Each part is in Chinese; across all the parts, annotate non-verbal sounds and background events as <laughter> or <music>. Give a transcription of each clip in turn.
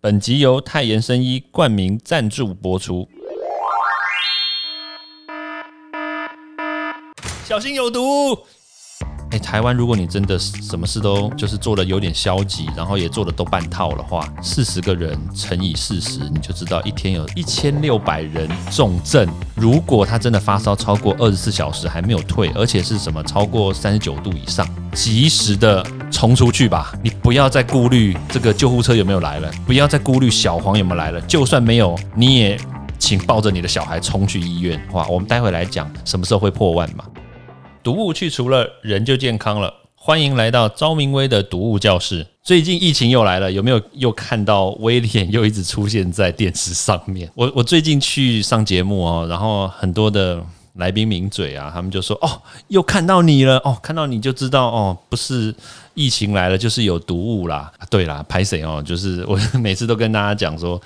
本集由泰妍生医冠名赞助播出。小心有毒！哎，台湾，如果你真的什么事都就是做的有点消极，然后也做的都半套的话，四十个人乘以四十，你就知道一天有一千六百人重症。如果他真的发烧超过二十四小时还没有退，而且是什么超过三十九度以上，及时的冲出去吧！你不要再顾虑这个救护车有没有来了，不要再顾虑小黄有没有来了，就算没有，你也请抱着你的小孩冲去医院。哇，我们待会来讲什么时候会破万嘛。毒物去除了，人就健康了。欢迎来到昭明威的毒物教室。最近疫情又来了，有没有又看到威廉又一直出现在电视上面？<laughs> 我我最近去上节目哦，然后很多的来宾抿嘴啊，他们就说：“哦，又看到你了哦，看到你就知道哦，不是疫情来了，就是有毒物啦。”对啦，拍谁哦？就是我 <laughs> 每次都跟大家讲说。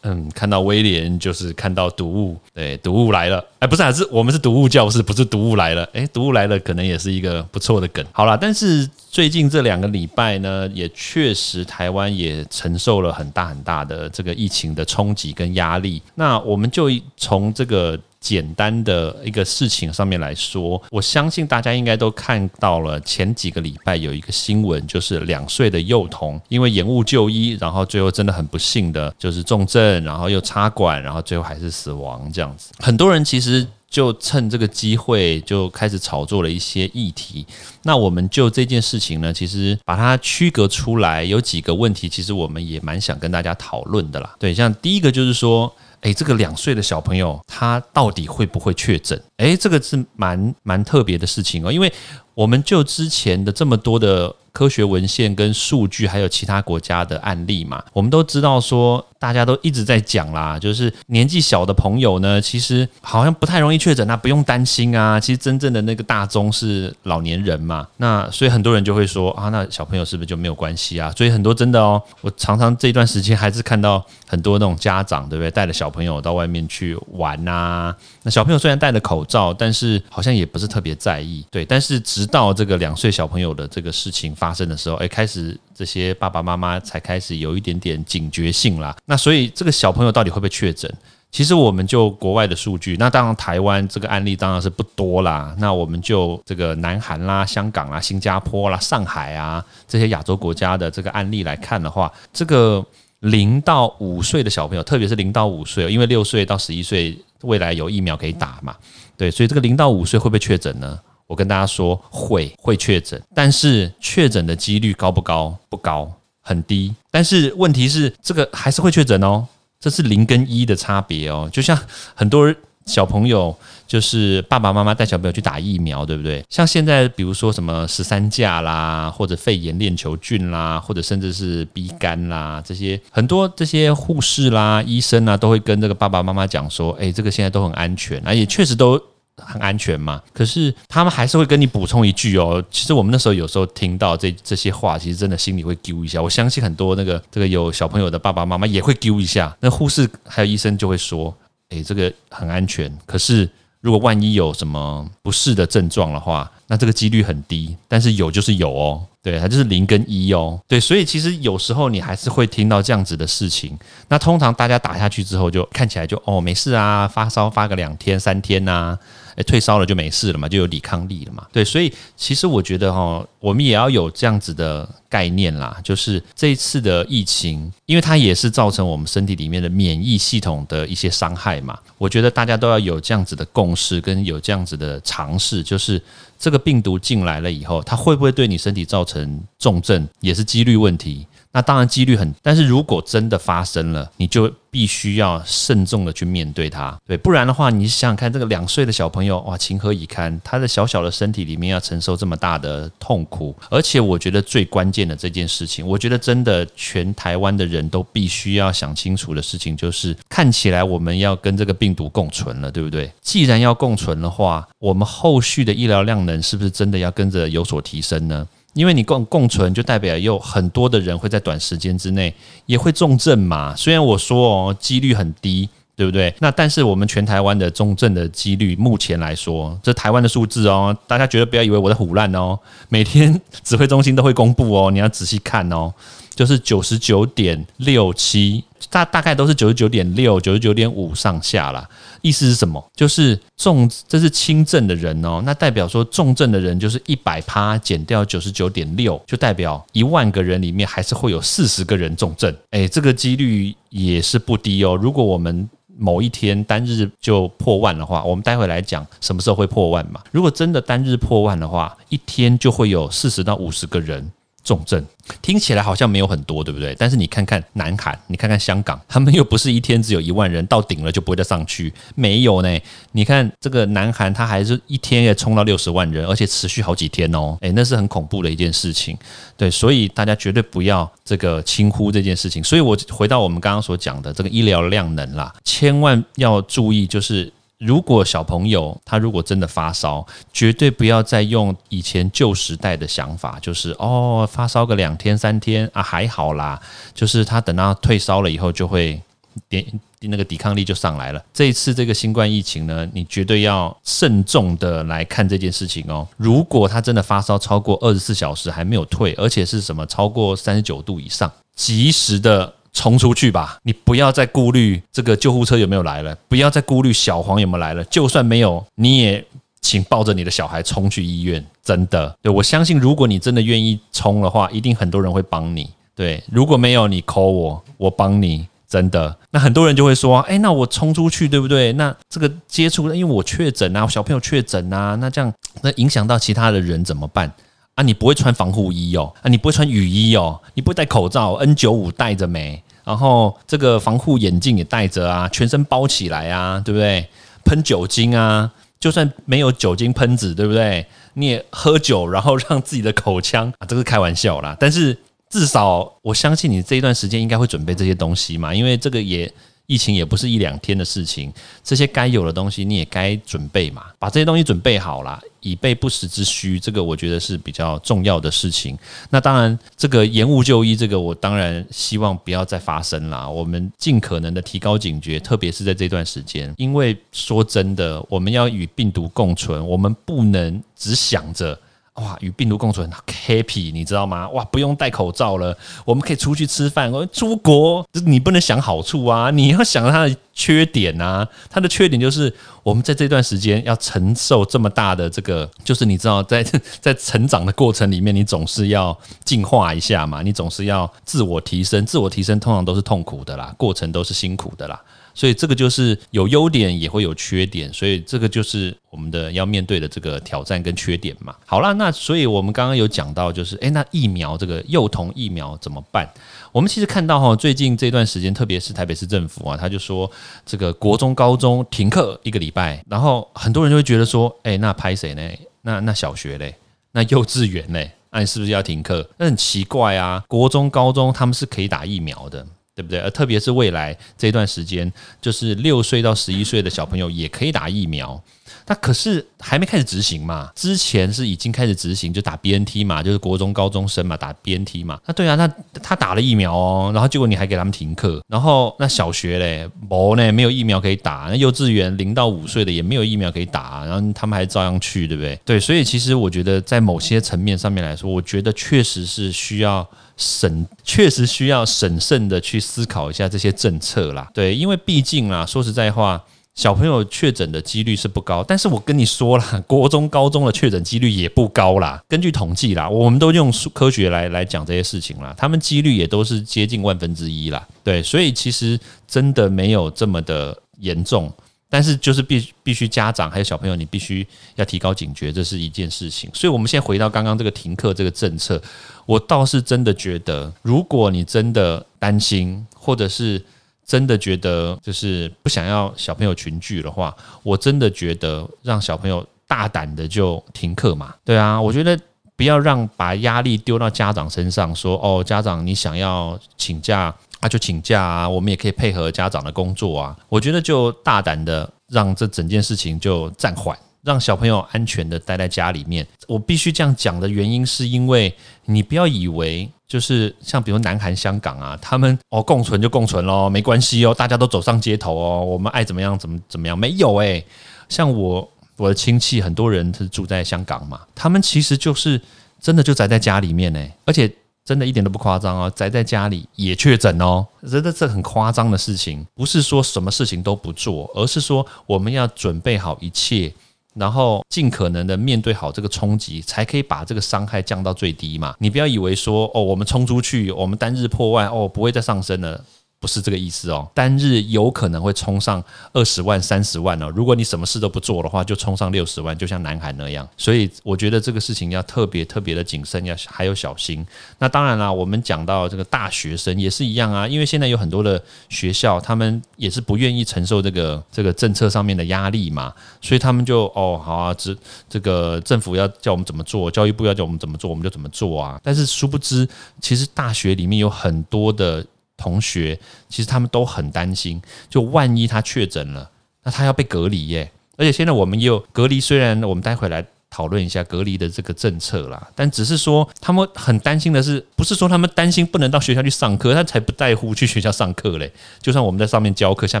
嗯，看到威廉就是看到毒物，对，毒物来了，哎，不是，是我们是毒物教室，不是毒物来了，哎，毒物来了可能也是一个不错的梗。好了，但是最近这两个礼拜呢，也确实台湾也承受了很大很大的这个疫情的冲击跟压力。那我们就从这个。简单的一个事情上面来说，我相信大家应该都看到了。前几个礼拜有一个新闻，就是两岁的幼童因为延误就医，然后最后真的很不幸的，就是重症，然后又插管，然后最后还是死亡这样子。很多人其实就趁这个机会就开始炒作了一些议题。那我们就这件事情呢，其实把它区隔出来，有几个问题，其实我们也蛮想跟大家讨论的啦。对，像第一个就是说。哎，这个两岁的小朋友，他到底会不会确诊？哎，这个是蛮蛮特别的事情哦，因为我们就之前的这么多的。科学文献跟数据，还有其他国家的案例嘛，我们都知道说，大家都一直在讲啦，就是年纪小的朋友呢，其实好像不太容易确诊那，不用担心啊。其实真正的那个大宗是老年人嘛，那所以很多人就会说啊，那小朋友是不是就没有关系啊？所以很多真的哦，我常常这段时间还是看到很多那种家长，对不对？带着小朋友到外面去玩呐，那小朋友虽然戴着口罩，但是好像也不是特别在意，对。但是直到这个两岁小朋友的这个事情。发生的时候，哎，开始这些爸爸妈妈才开始有一点点警觉性啦。那所以这个小朋友到底会不会确诊？其实我们就国外的数据，那当然台湾这个案例当然是不多啦。那我们就这个南韩啦、香港啦、新加坡啦、上海啊这些亚洲国家的这个案例来看的话，这个零到五岁的小朋友，特别是零到五岁，因为六岁到十一岁未来有疫苗可以打嘛，对，所以这个零到五岁会不会确诊呢？我跟大家说会会确诊，但是确诊的几率高不高？不高，很低。但是问题是，这个还是会确诊哦，这是零跟一的差别哦。就像很多小朋友，就是爸爸妈妈带小朋友去打疫苗，对不对？像现在，比如说什么十三价啦，或者肺炎链球菌啦，或者甚至是 B 肝啦，这些很多这些护士啦、医生啊，都会跟这个爸爸妈妈讲说：“哎，这个现在都很安全，而且确实都。”很安全嘛？可是他们还是会跟你补充一句哦。其实我们那时候有时候听到这这些话，其实真的心里会丢一下。我相信很多那个这个有小朋友的爸爸妈妈也会丢一下。那护士还有医生就会说：“诶，这个很安全。”可是如果万一有什么不适的症状的话，那这个几率很低。但是有就是有哦。对，它就是零跟一哦。对，所以其实有时候你还是会听到这样子的事情。那通常大家打下去之后，就看起来就哦没事啊，发烧发个两天三天呐。诶，退烧了就没事了嘛，就有抵抗力了嘛。对，所以其实我觉得哈，我们也要有这样子的概念啦，就是这一次的疫情，因为它也是造成我们身体里面的免疫系统的一些伤害嘛。我觉得大家都要有这样子的共识，跟有这样子的尝试，就是这个病毒进来了以后，它会不会对你身体造成重症，也是几率问题。那当然几率很，但是如果真的发生了，你就必须要慎重的去面对它，对，不然的话，你想想看，这个两岁的小朋友，哇，情何以堪？他的小小的身体里面要承受这么大的痛苦，而且我觉得最关键的这件事情，我觉得真的全台湾的人都必须要想清楚的事情，就是看起来我们要跟这个病毒共存了，对不对？既然要共存的话，我们后续的医疗量能是不是真的要跟着有所提升呢？因为你共共存，就代表有很多的人会在短时间之内也会重症嘛。虽然我说哦，几率很低，对不对？那但是我们全台湾的重症的几率，目前来说，这台湾的数字哦，大家绝对不要以为我在胡乱哦。每天指挥中心都会公布哦，你要仔细看哦。就是九十九点六七，大大概都是九十九点六、九十九点五上下啦。意思是什么？就是重，这是轻症的人哦，那代表说重症的人就是一百趴减掉九十九点六，就代表一万个人里面还是会有四十个人重症。哎，这个几率也是不低哦。如果我们某一天单日就破万的话，我们待会来讲什么时候会破万嘛？如果真的单日破万的话，一天就会有四十到五十个人。重症听起来好像没有很多，对不对？但是你看看南韩，你看看香港，他们又不是一天只有一万人到顶了就不会再上去，没有呢。你看这个南韩，它还是一天也冲到六十万人，而且持续好几天哦。诶，那是很恐怖的一件事情。对，所以大家绝对不要这个轻忽这件事情。所以我回到我们刚刚所讲的这个医疗量能啦，千万要注意，就是。如果小朋友他如果真的发烧，绝对不要再用以前旧时代的想法，就是哦发烧个两天三天啊还好啦，就是他等到退烧了以后就会点那个抵抗力就上来了。这一次这个新冠疫情呢，你绝对要慎重的来看这件事情哦。如果他真的发烧超过二十四小时还没有退，而且是什么超过三十九度以上，及时的。冲出去吧！你不要再顾虑这个救护车有没有来了，不要再顾虑小黄有没有来了。就算没有，你也请抱着你的小孩冲去医院。真的，对我相信，如果你真的愿意冲的话，一定很多人会帮你。对，如果没有，你 call 我，我帮你。真的，那很多人就会说，哎，那我冲出去，对不对？那这个接触，因为我确诊啊，小朋友确诊啊，那这样那影响到其他的人怎么办？啊，你不会穿防护衣哦，啊，你不会穿雨衣哦，你不会戴口罩，N 九五戴着没？然后这个防护眼镜也戴着啊，全身包起来啊，对不对？喷酒精啊，就算没有酒精喷子，对不对？你也喝酒，然后让自己的口腔啊，这是开玩笑啦。但是至少我相信你这一段时间应该会准备这些东西嘛，因为这个也。疫情也不是一两天的事情，这些该有的东西你也该准备嘛，把这些东西准备好了，以备不时之需，这个我觉得是比较重要的事情。那当然，这个延误就医，这个我当然希望不要再发生啦。我们尽可能的提高警觉，特别是在这段时间，因为说真的，我们要与病毒共存，我们不能只想着。哇，与病毒共存，happy，你知道吗？哇，不用戴口罩了，我们可以出去吃饭。我出国，你不能想好处啊，你要想它的缺点啊。它的缺点就是，我们在这段时间要承受这么大的这个，就是你知道，在 <laughs> 在成长的过程里面，你总是要进化一下嘛，你总是要自我提升。自我提升通常都是痛苦的啦，过程都是辛苦的啦。所以这个就是有优点也会有缺点，所以这个就是我们的要面对的这个挑战跟缺点嘛。好了，那所以我们刚刚有讲到，就是诶，那疫苗这个幼童疫苗怎么办？我们其实看到哈，最近这段时间，特别是台北市政府啊，他就说这个国中、高中停课一个礼拜，然后很多人就会觉得说，诶，那拍谁呢？那那小学嘞？那幼稚园嘞？那你是不是要停课？那很奇怪啊，国中、高中他们是可以打疫苗的。对不对？而特别是未来这段时间，就是六岁到十一岁的小朋友也可以打疫苗。那可是还没开始执行嘛？之前是已经开始执行，就打 BNT 嘛，就是国中高中生嘛，打 BNT 嘛。那对啊，那他打了疫苗哦，然后结果你还给他们停课，然后那小学嘞，没呢，没有疫苗可以打。那幼稚园零到五岁的也没有疫苗可以打，然后他们还照样去，对不对？对，所以其实我觉得在某些层面上面来说，我觉得确实是需要审，确实需要审慎的去思考一下这些政策啦。对，因为毕竟啊，说实在话。小朋友确诊的几率是不高，但是我跟你说了，<laughs> 国中、高中的确诊几率也不高啦。根据统计啦，我们都用科学来来讲这些事情啦，他们几率也都是接近万分之一啦。对，所以其实真的没有这么的严重，但是就是必必须家长还有小朋友，你必须要提高警觉，这是一件事情。所以，我们现在回到刚刚这个停课这个政策，我倒是真的觉得，如果你真的担心，或者是。真的觉得就是不想要小朋友群聚的话，我真的觉得让小朋友大胆的就停课嘛。对啊，我觉得不要让把压力丢到家长身上，说哦，家长你想要请假啊就请假啊，我们也可以配合家长的工作啊。我觉得就大胆的让这整件事情就暂缓。让小朋友安全的待在家里面，我必须这样讲的原因，是因为你不要以为就是像比如南韩、香港啊，他们哦共存就共存咯，没关系哦，大家都走上街头哦，我们爱怎么样怎么怎么样，没有诶，像我我的亲戚很多人是住在香港嘛，他们其实就是真的就宅在家里面呢，而且真的一点都不夸张哦，宅在家里也确诊哦，真的这很夸张的事情，不是说什么事情都不做，而是说我们要准备好一切，然后尽可能的面对好这个冲击，才可以把这个伤害降到最低嘛。你不要以为说哦，我们冲出去，我们单日破万哦，不会再上升了。不是这个意思哦，单日有可能会冲上二十万、三十万哦。如果你什么事都不做的话，就冲上六十万，就像南海那样。所以我觉得这个事情要特别特别的谨慎，要还有小心。那当然啦，我们讲到这个大学生也是一样啊，因为现在有很多的学校，他们也是不愿意承受这个这个政策上面的压力嘛，所以他们就哦好啊，这这个政府要叫我们怎么做，教育部要叫我们怎么做，我们就怎么做啊。但是殊不知，其实大学里面有很多的。同学其实他们都很担心，就万一他确诊了，那他要被隔离耶。而且现在我们也有隔离，虽然我们待会来讨论一下隔离的这个政策啦，但只是说他们很担心的是，不是说他们担心不能到学校去上课，他才不在乎去学校上课嘞。就算我们在上面教课，下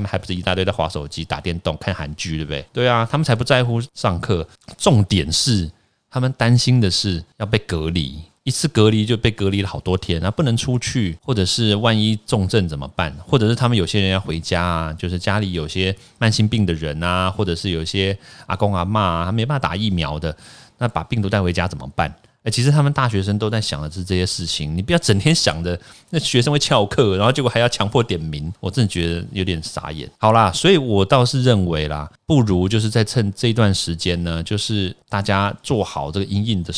面还不是一大堆在划手机、打电动、看韩剧，对不对？对啊，他们才不在乎上课。重点是他们担心的是要被隔离。一次隔离就被隔离了好多天，那不能出去，或者是万一重症怎么办？或者是他们有些人要回家啊，就是家里有些慢性病的人啊，或者是有些阿公阿妈啊，他没办法打疫苗的，那把病毒带回家怎么办？哎，其实他们大学生都在想的是这些事情，你不要整天想着那学生会翘课，然后结果还要强迫点名，我真的觉得有点傻眼。好啦，所以我倒是认为啦，不如就是在趁这段时间呢，就是大家做好这个阴影的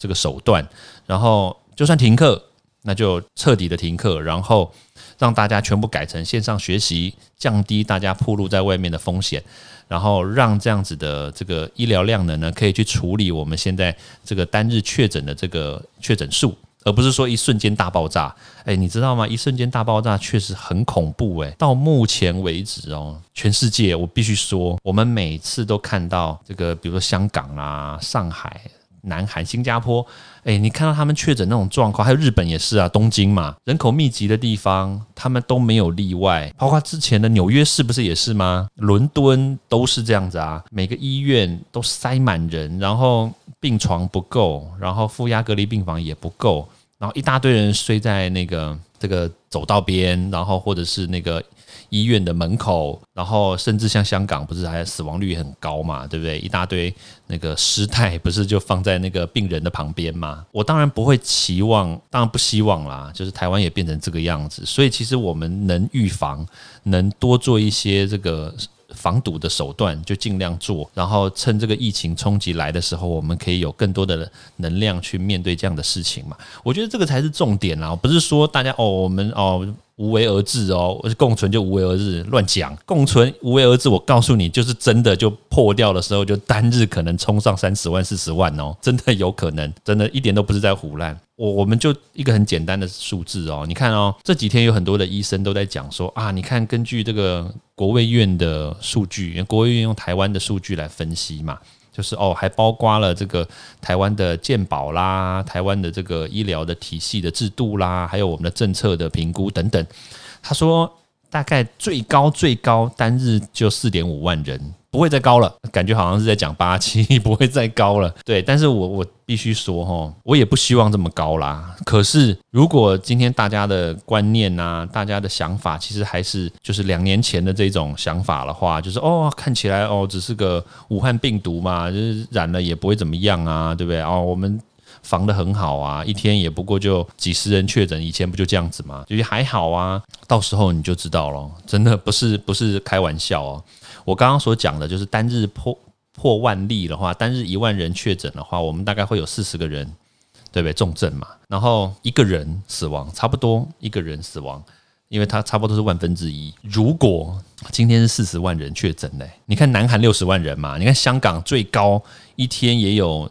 这个手段。然后就算停课，那就彻底的停课，然后让大家全部改成线上学习，降低大家暴露在外面的风险，然后让这样子的这个医疗量能呢，可以去处理我们现在这个单日确诊的这个确诊数，而不是说一瞬间大爆炸。哎，你知道吗？一瞬间大爆炸确实很恐怖。哎，到目前为止哦，全世界我必须说，我们每次都看到这个，比如说香港啊、上海。南韩、新加坡，哎，你看到他们确诊那种状况，还有日本也是啊，东京嘛，人口密集的地方，他们都没有例外。包括之前的纽约市不是也是吗？伦敦都是这样子啊，每个医院都塞满人，然后病床不够，然后负压隔离病房也不够，然后一大堆人睡在那个这个走道边，然后或者是那个。医院的门口，然后甚至像香港，不是还死亡率很高嘛？对不对？一大堆那个尸态，不是就放在那个病人的旁边嘛？我当然不会期望，当然不希望啦，就是台湾也变成这个样子。所以其实我们能预防，能多做一些这个防堵的手段，就尽量做。然后趁这个疫情冲击来的时候，我们可以有更多的能量去面对这样的事情嘛？我觉得这个才是重点啊，不是说大家哦，我们哦。无为而治哦，共存就无为而治，乱讲。共存无为而治，我告诉你，就是真的就破掉的时候，就单日可能冲上三十万、四十万哦，真的有可能，真的一点都不是在胡乱。我我们就一个很简单的数字哦，你看哦，这几天有很多的医生都在讲说啊，你看根据这个国卫院的数据，国卫院用台湾的数据来分析嘛。就是哦，还包括了这个台湾的健保啦，台湾的这个医疗的体系的制度啦，还有我们的政策的评估等等。他说，大概最高最高单日就四点五万人。不会再高了，感觉好像是在讲八七，<laughs> 不会再高了。对，但是我我必须说哈，我也不希望这么高啦。可是如果今天大家的观念呐，大家的想法其实还是就是两年前的这种想法的话，就是哦，看起来哦，只是个武汉病毒嘛，就是染了也不会怎么样啊，对不对？哦，我们防的很好啊，一天也不过就几十人确诊，以前不就这样子吗？就是还好啊，到时候你就知道了，真的不是不是开玩笑哦。我刚刚所讲的，就是单日破破万例的话，单日一万人确诊的话，我们大概会有四十个人，对不对？重症嘛，然后一个人死亡，差不多一个人死亡，因为它差不多是万分之一。如果今天是四十万人确诊嘞，你看南韩六十万人嘛，你看香港最高一天也有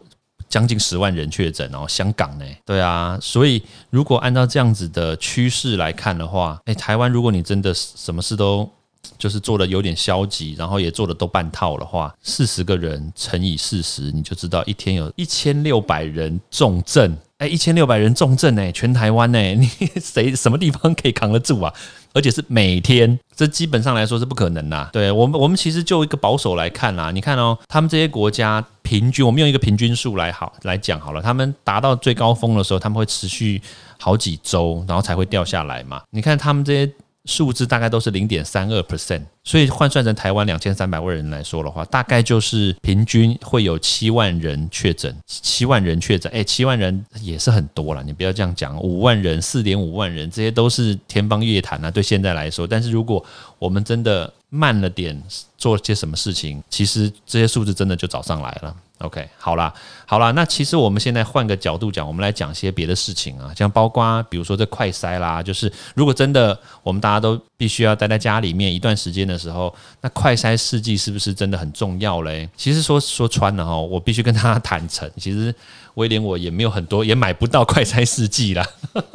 将近十万人确诊哦，香港呢？对啊，所以如果按照这样子的趋势来看的话，诶，台湾如果你真的什么事都就是做的有点消极，然后也做的都半套的话，四十个人乘以四十，你就知道一天有一千六百人重症。哎，一千六百人重症哎，全台湾哎，<laughs> 你谁什么地方可以扛得住啊？而且是每天，这基本上来说是不可能的。对我们，我们其实就一个保守来看啦。你看哦，他们这些国家平均，我们用一个平均数来好来讲好了，他们达到最高峰的时候，他们会持续好几周，然后才会掉下来嘛。你看他们这些。数字大概都是零点三二 percent，所以换算成台湾两千三百万人来说的话，大概就是平均会有七万人确诊，七万人确诊，哎，七万人也是很多了，你不要这样讲，五万人、四点五万人，这些都是天方夜谭啊，对现在来说。但是如果我们真的慢了点做些什么事情，其实这些数字真的就找上来了。OK，好啦，好啦，那其实我们现在换个角度讲，我们来讲些别的事情啊，像包括比如说这快筛啦，就是如果真的我们大家都必须要待在家里面一段时间的时候，那快筛试剂是不是真的很重要嘞？其实说说穿了哈，我必须跟大家坦诚，其实威廉我也没有很多，也买不到快筛试剂啦，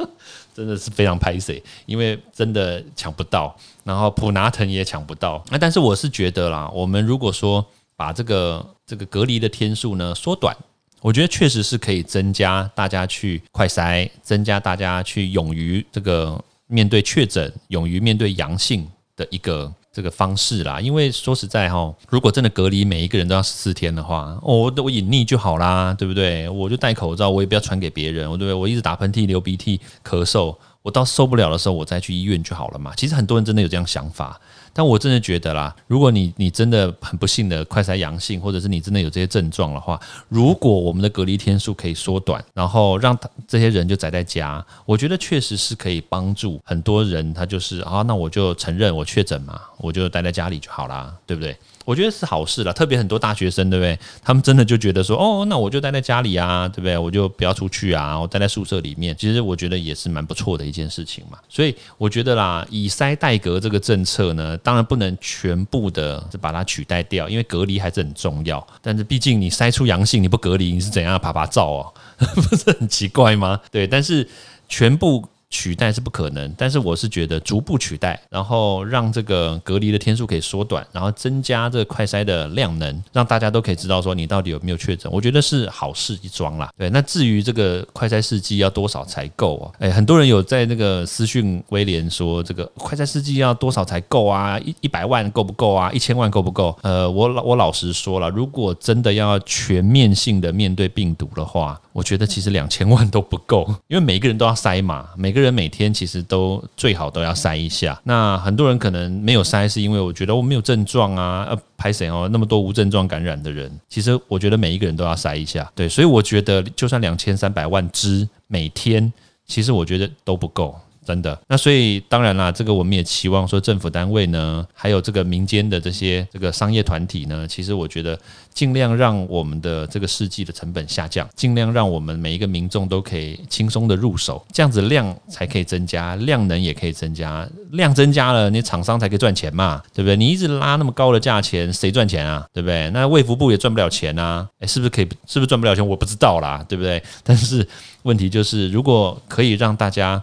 <laughs> 真的是非常拍 C，因为真的抢不到，然后普拿藤也抢不到。那但是我是觉得啦，我们如果说把这个这个隔离的天数呢缩短，我觉得确实是可以增加大家去快筛，增加大家去勇于这个面对确诊、勇于面对阳性的一个这个方式啦。因为说实在哈，如果真的隔离每一个人都要十四天的话，我我隐匿就好啦，对不对？我就戴口罩，我也不要传给别人，我对不对？我一直打喷嚏、流鼻涕、咳嗽，我到受不了的时候，我再去医院就好了嘛。其实很多人真的有这样想法。但我真的觉得啦，如果你你真的很不幸的快筛阳性，或者是你真的有这些症状的话，如果我们的隔离天数可以缩短，然后让他这些人就宅在家，我觉得确实是可以帮助很多人。他就是啊，那我就承认我确诊嘛，我就待在家里就好啦，对不对？我觉得是好事了，特别很多大学生，对不对？他们真的就觉得说，哦，那我就待在家里啊，对不对？我就不要出去啊，我待在宿舍里面。其实我觉得也是蛮不错的一件事情嘛。所以我觉得啦，以塞代隔这个政策呢，当然不能全部的把它取代掉，因为隔离还是很重要。但是毕竟你筛出阳性，你不隔离，你是怎样爬爬照哦？<laughs> 不是很奇怪吗？对，但是全部。取代是不可能，但是我是觉得逐步取代，然后让这个隔离的天数可以缩短，然后增加这个快筛的量能，让大家都可以知道说你到底有没有确诊，我觉得是好事一桩啦。对，那至于这个快筛试剂要多少才够啊？哎，很多人有在那个私讯威廉说，这个快筛试剂要多少才够啊？一一百万够不够啊？一千万够不够？呃，我老我老实说了，如果真的要全面性的面对病毒的话，我觉得其实两千万都不够，<laughs> 因为每一个人都要筛嘛，每个人每天其实都最好都要筛一下。那很多人可能没有筛，是因为我觉得我没有症状啊，呃，拍谁哦？那么多无症状感染的人，其实我觉得每一个人都要筛一下。对，所以我觉得就算两千三百万支每天，其实我觉得都不够。真的，那所以当然啦，这个我们也期望说政府单位呢，还有这个民间的这些这个商业团体呢，其实我觉得尽量让我们的这个试剂的成本下降，尽量让我们每一个民众都可以轻松的入手，这样子量才可以增加，量能也可以增加，量增加了，你厂商才可以赚钱嘛，对不对？你一直拉那么高的价钱，谁赚钱啊？对不对？那卫福部也赚不了钱啊，诶，是不是可以？是不是赚不了钱？我不知道啦，对不对？但是问题就是，如果可以让大家。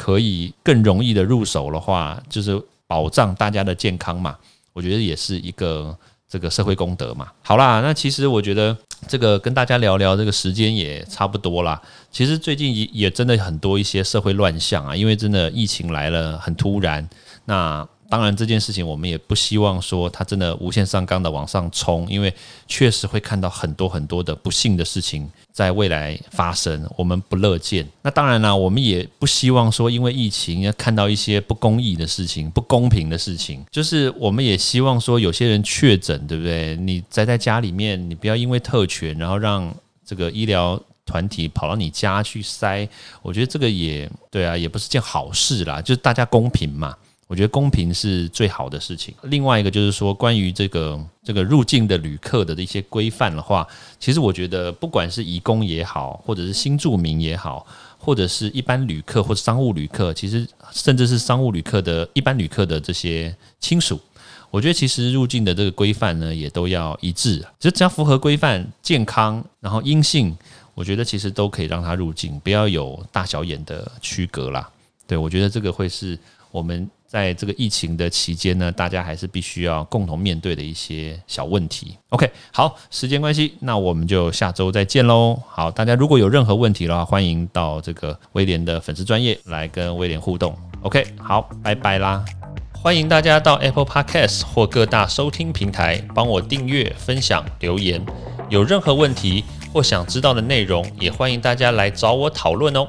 可以更容易的入手的话，就是保障大家的健康嘛。我觉得也是一个这个社会功德嘛。好啦，那其实我觉得这个跟大家聊聊，这个时间也差不多啦。其实最近也也真的很多一些社会乱象啊，因为真的疫情来了很突然。那当然这件事情我们也不希望说它真的无限上纲的往上冲，因为确实会看到很多很多的不幸的事情。在未来发生，我们不乐见。那当然了，我们也不希望说，因为疫情要看到一些不公义的事情、不公平的事情。就是我们也希望说，有些人确诊，对不对？你宅在家里面，你不要因为特权，然后让这个医疗团体跑到你家去塞。我觉得这个也对啊，也不是件好事啦。就是大家公平嘛。我觉得公平是最好的事情。另外一个就是说，关于这个这个入境的旅客的一些规范的话，其实我觉得，不管是移工也好，或者是新住民也好，或者是一般旅客或者商务旅客，其实甚至是商务旅客的一般旅客的这些亲属，我觉得其实入境的这个规范呢，也都要一致。其实只要符合规范、健康，然后阴性，我觉得其实都可以让他入境，不要有大小眼的区隔啦。对我觉得这个会是我们。在这个疫情的期间呢，大家还是必须要共同面对的一些小问题。OK，好，时间关系，那我们就下周再见喽。好，大家如果有任何问题的话，欢迎到这个威廉的粉丝专业来跟威廉互动。OK，好，拜拜啦！欢迎大家到 Apple Podcast 或各大收听平台帮我订阅、分享、留言。有任何问题或想知道的内容，也欢迎大家来找我讨论哦。